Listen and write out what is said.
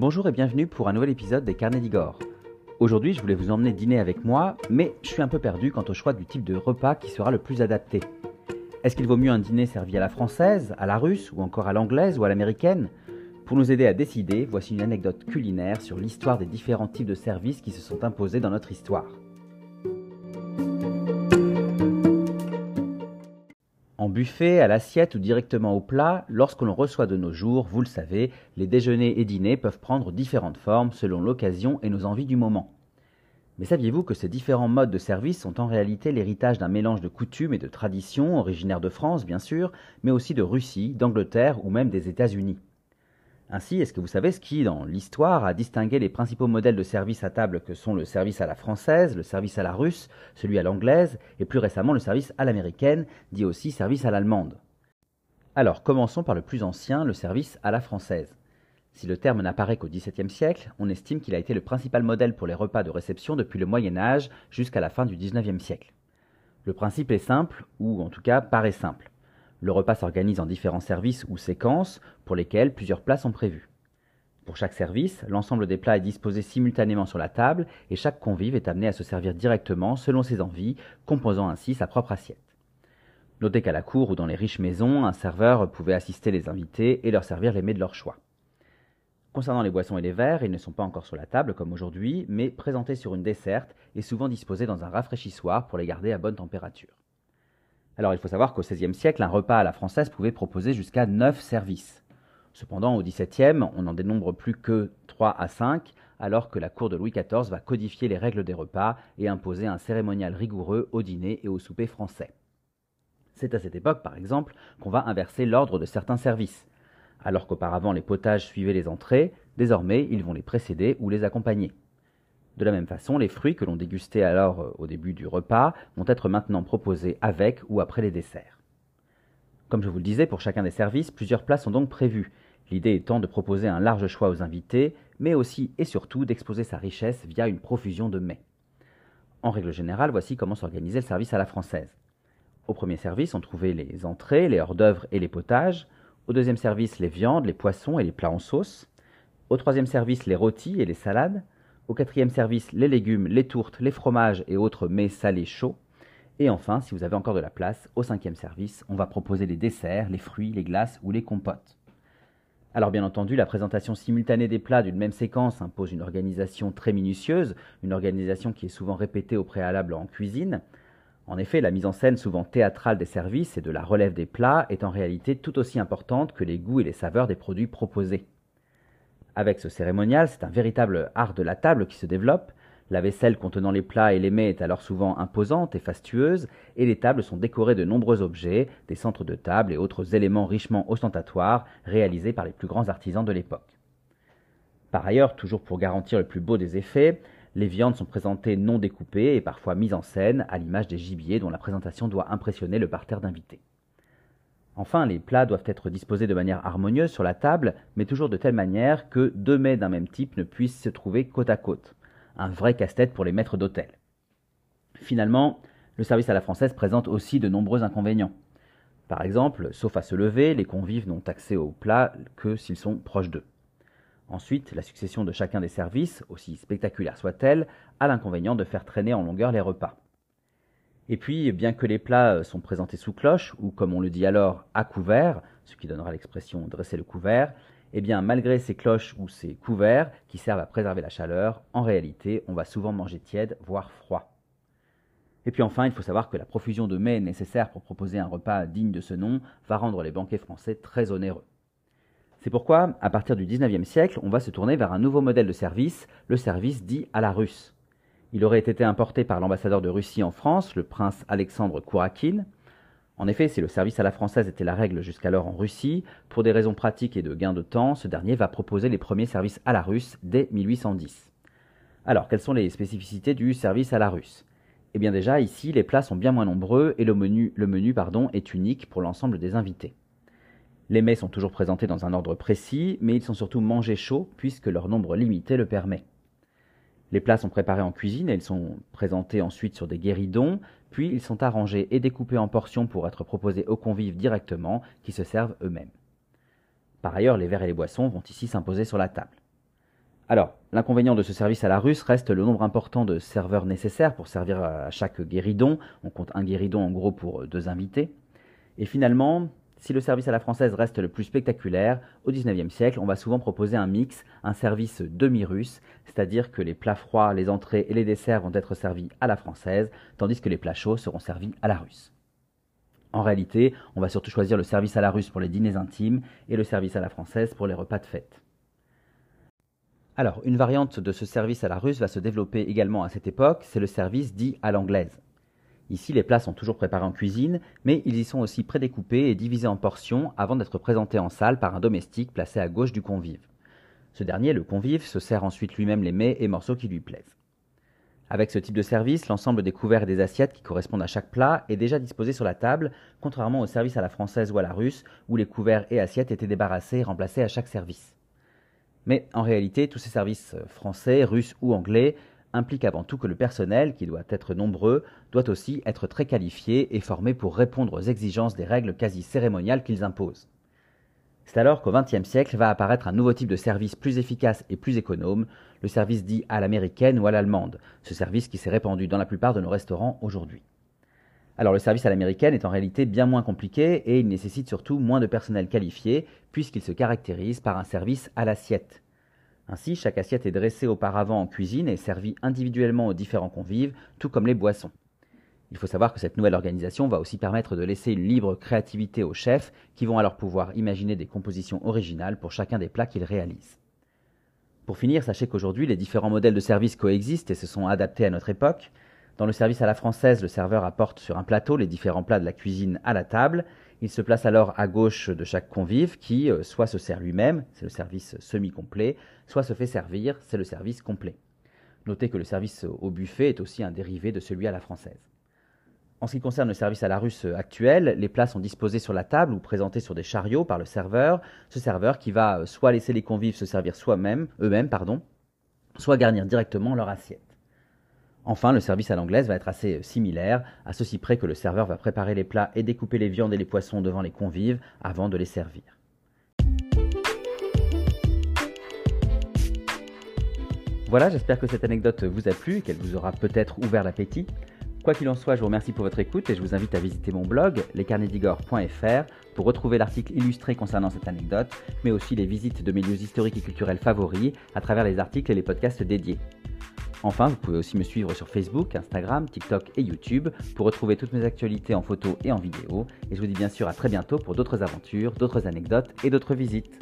Bonjour et bienvenue pour un nouvel épisode des Carnets d'Igor. Aujourd'hui, je voulais vous emmener dîner avec moi, mais je suis un peu perdu quant au choix du type de repas qui sera le plus adapté. Est-ce qu'il vaut mieux un dîner servi à la française, à la russe ou encore à l'anglaise ou à l'américaine? Pour nous aider à décider, voici une anecdote culinaire sur l'histoire des différents types de services qui se sont imposés dans notre histoire. Buffet, à l'assiette ou directement au plat, lorsque l'on reçoit de nos jours, vous le savez, les déjeuners et dîners peuvent prendre différentes formes selon l'occasion et nos envies du moment. Mais saviez-vous que ces différents modes de service sont en réalité l'héritage d'un mélange de coutumes et de traditions, originaires de France bien sûr, mais aussi de Russie, d'Angleterre ou même des États-Unis? Ainsi, est-ce que vous savez ce qui, dans l'histoire, a distingué les principaux modèles de service à table que sont le service à la française, le service à la russe, celui à l'anglaise, et plus récemment le service à l'américaine, dit aussi service à l'allemande? Alors, commençons par le plus ancien, le service à la française. Si le terme n'apparaît qu'au XVIIe siècle, on estime qu'il a été le principal modèle pour les repas de réception depuis le Moyen Âge jusqu'à la fin du XIXe siècle. Le principe est simple, ou en tout cas paraît simple. Le repas s'organise en différents services ou séquences pour lesquels plusieurs plats sont prévus. Pour chaque service, l'ensemble des plats est disposé simultanément sur la table et chaque convive est amené à se servir directement selon ses envies, composant ainsi sa propre assiette. Notez qu'à la cour ou dans les riches maisons, un serveur pouvait assister les invités et leur servir les mets de leur choix. Concernant les boissons et les verres, ils ne sont pas encore sur la table comme aujourd'hui, mais présentés sur une desserte et souvent disposés dans un rafraîchissoir pour les garder à bonne température. Alors il faut savoir qu'au XVIe siècle, un repas à la française pouvait proposer jusqu'à 9 services. Cependant, au XVIIe, on n'en dénombre plus que 3 à 5, alors que la cour de Louis XIV va codifier les règles des repas et imposer un cérémonial rigoureux au dîner et au souper français. C'est à cette époque, par exemple, qu'on va inverser l'ordre de certains services. Alors qu'auparavant les potages suivaient les entrées, désormais ils vont les précéder ou les accompagner. De la même façon, les fruits que l'on dégustait alors euh, au début du repas vont être maintenant proposés avec ou après les desserts. Comme je vous le disais, pour chacun des services, plusieurs plats sont donc prévus, l'idée étant de proposer un large choix aux invités, mais aussi et surtout d'exposer sa richesse via une profusion de mets. En règle générale, voici comment s'organisait le service à la française. Au premier service, on trouvait les entrées, les hors-d'œuvre et les potages. Au deuxième service, les viandes, les poissons et les plats en sauce. Au troisième service, les rôtis et les salades. Au quatrième service, les légumes, les tourtes, les fromages et autres mets salés chauds. Et enfin, si vous avez encore de la place, au cinquième service, on va proposer les desserts, les fruits, les glaces ou les compotes. Alors bien entendu, la présentation simultanée des plats d'une même séquence impose une organisation très minutieuse, une organisation qui est souvent répétée au préalable en cuisine. En effet, la mise en scène souvent théâtrale des services et de la relève des plats est en réalité tout aussi importante que les goûts et les saveurs des produits proposés. Avec ce cérémonial, c'est un véritable art de la table qui se développe. La vaisselle contenant les plats et les mets est alors souvent imposante et fastueuse, et les tables sont décorées de nombreux objets, des centres de table et autres éléments richement ostentatoires réalisés par les plus grands artisans de l'époque. Par ailleurs, toujours pour garantir le plus beau des effets, les viandes sont présentées non découpées et parfois mises en scène, à l'image des gibiers dont la présentation doit impressionner le parterre d'invités. Enfin, les plats doivent être disposés de manière harmonieuse sur la table, mais toujours de telle manière que deux mets d'un même type ne puissent se trouver côte à côte. Un vrai casse-tête pour les maîtres d'hôtel. Finalement, le service à la française présente aussi de nombreux inconvénients. Par exemple, sauf à se lever, les convives n'ont accès aux plats que s'ils sont proches d'eux. Ensuite, la succession de chacun des services, aussi spectaculaire soit-elle, a l'inconvénient de faire traîner en longueur les repas. Et puis, bien que les plats euh, sont présentés sous cloche, ou comme on le dit alors, à couvert, ce qui donnera l'expression dresser le couvert, eh bien, malgré ces cloches ou ces couverts qui servent à préserver la chaleur, en réalité, on va souvent manger tiède, voire froid. Et puis enfin, il faut savoir que la profusion de mets nécessaire pour proposer un repas digne de ce nom va rendre les banquets français très onéreux. C'est pourquoi, à partir du XIXe siècle, on va se tourner vers un nouveau modèle de service, le service dit à la russe. Il aurait été importé par l'ambassadeur de Russie en France, le prince Alexandre Kourakine. En effet, si le service à la française était la règle jusqu'alors en Russie, pour des raisons pratiques et de gain de temps, ce dernier va proposer les premiers services à la russe dès 1810. Alors, quelles sont les spécificités du service à la russe? Eh bien déjà, ici, les plats sont bien moins nombreux et le menu, le menu est unique pour l'ensemble des invités. Les mets sont toujours présentés dans un ordre précis, mais ils sont surtout mangés chauds puisque leur nombre limité le permet. Les plats sont préparés en cuisine et ils sont présentés ensuite sur des guéridons, puis ils sont arrangés et découpés en portions pour être proposés aux convives directement, qui se servent eux-mêmes. Par ailleurs, les verres et les boissons vont ici s'imposer sur la table. Alors, l'inconvénient de ce service à la russe reste le nombre important de serveurs nécessaires pour servir à chaque guéridon. On compte un guéridon en gros pour deux invités. Et finalement, si le service à la française reste le plus spectaculaire, au XIXe siècle, on va souvent proposer un mix, un service demi-russe, c'est-à-dire que les plats froids, les entrées et les desserts vont être servis à la française, tandis que les plats chauds seront servis à la russe. En réalité, on va surtout choisir le service à la russe pour les dîners intimes et le service à la française pour les repas de fête. Alors, une variante de ce service à la russe va se développer également à cette époque, c'est le service dit à l'anglaise. Ici, les plats sont toujours préparés en cuisine, mais ils y sont aussi prédécoupés et divisés en portions avant d'être présentés en salle par un domestique placé à gauche du convive. Ce dernier, le convive, se sert ensuite lui-même les mets et morceaux qui lui plaisent. Avec ce type de service, l'ensemble des couverts et des assiettes qui correspondent à chaque plat est déjà disposé sur la table, contrairement au service à la française ou à la russe, où les couverts et assiettes étaient débarrassés et remplacés à chaque service. Mais en réalité, tous ces services français, russes ou anglais implique avant tout que le personnel, qui doit être nombreux, doit aussi être très qualifié et formé pour répondre aux exigences des règles quasi cérémoniales qu'ils imposent. C'est alors qu'au XXe siècle va apparaître un nouveau type de service plus efficace et plus économe, le service dit à l'américaine ou à l'allemande, ce service qui s'est répandu dans la plupart de nos restaurants aujourd'hui. Alors le service à l'américaine est en réalité bien moins compliqué et il nécessite surtout moins de personnel qualifié puisqu'il se caractérise par un service à l'assiette. Ainsi, chaque assiette est dressée auparavant en cuisine et servie individuellement aux différents convives, tout comme les boissons. Il faut savoir que cette nouvelle organisation va aussi permettre de laisser une libre créativité aux chefs qui vont alors pouvoir imaginer des compositions originales pour chacun des plats qu'ils réalisent. Pour finir, sachez qu'aujourd'hui, les différents modèles de service coexistent et se sont adaptés à notre époque. Dans le service à la française, le serveur apporte sur un plateau les différents plats de la cuisine à la table. Il se place alors à gauche de chaque convive qui euh, soit se sert lui-même, c'est le service semi-complet, soit se fait servir, c'est le service complet. Notez que le service au buffet est aussi un dérivé de celui à la française. En ce qui concerne le service à la russe actuel, les plats sont disposés sur la table ou présentés sur des chariots par le serveur, ce serveur qui va euh, soit laisser les convives se servir soi-même, eux-mêmes, pardon, soit garnir directement leur assiette. Enfin, le service à l'anglaise va être assez similaire, à ceci près que le serveur va préparer les plats et découper les viandes et les poissons devant les convives avant de les servir. Voilà, j'espère que cette anecdote vous a plu et qu'elle vous aura peut-être ouvert l'appétit. Quoi qu'il en soit, je vous remercie pour votre écoute et je vous invite à visiter mon blog lescarnedigore.fr pour retrouver l'article illustré concernant cette anecdote, mais aussi les visites de mes lieux historiques et culturels favoris à travers les articles et les podcasts dédiés. Enfin, vous pouvez aussi me suivre sur Facebook, Instagram, TikTok et YouTube pour retrouver toutes mes actualités en photo et en vidéo. Et je vous dis bien sûr à très bientôt pour d'autres aventures, d'autres anecdotes et d'autres visites.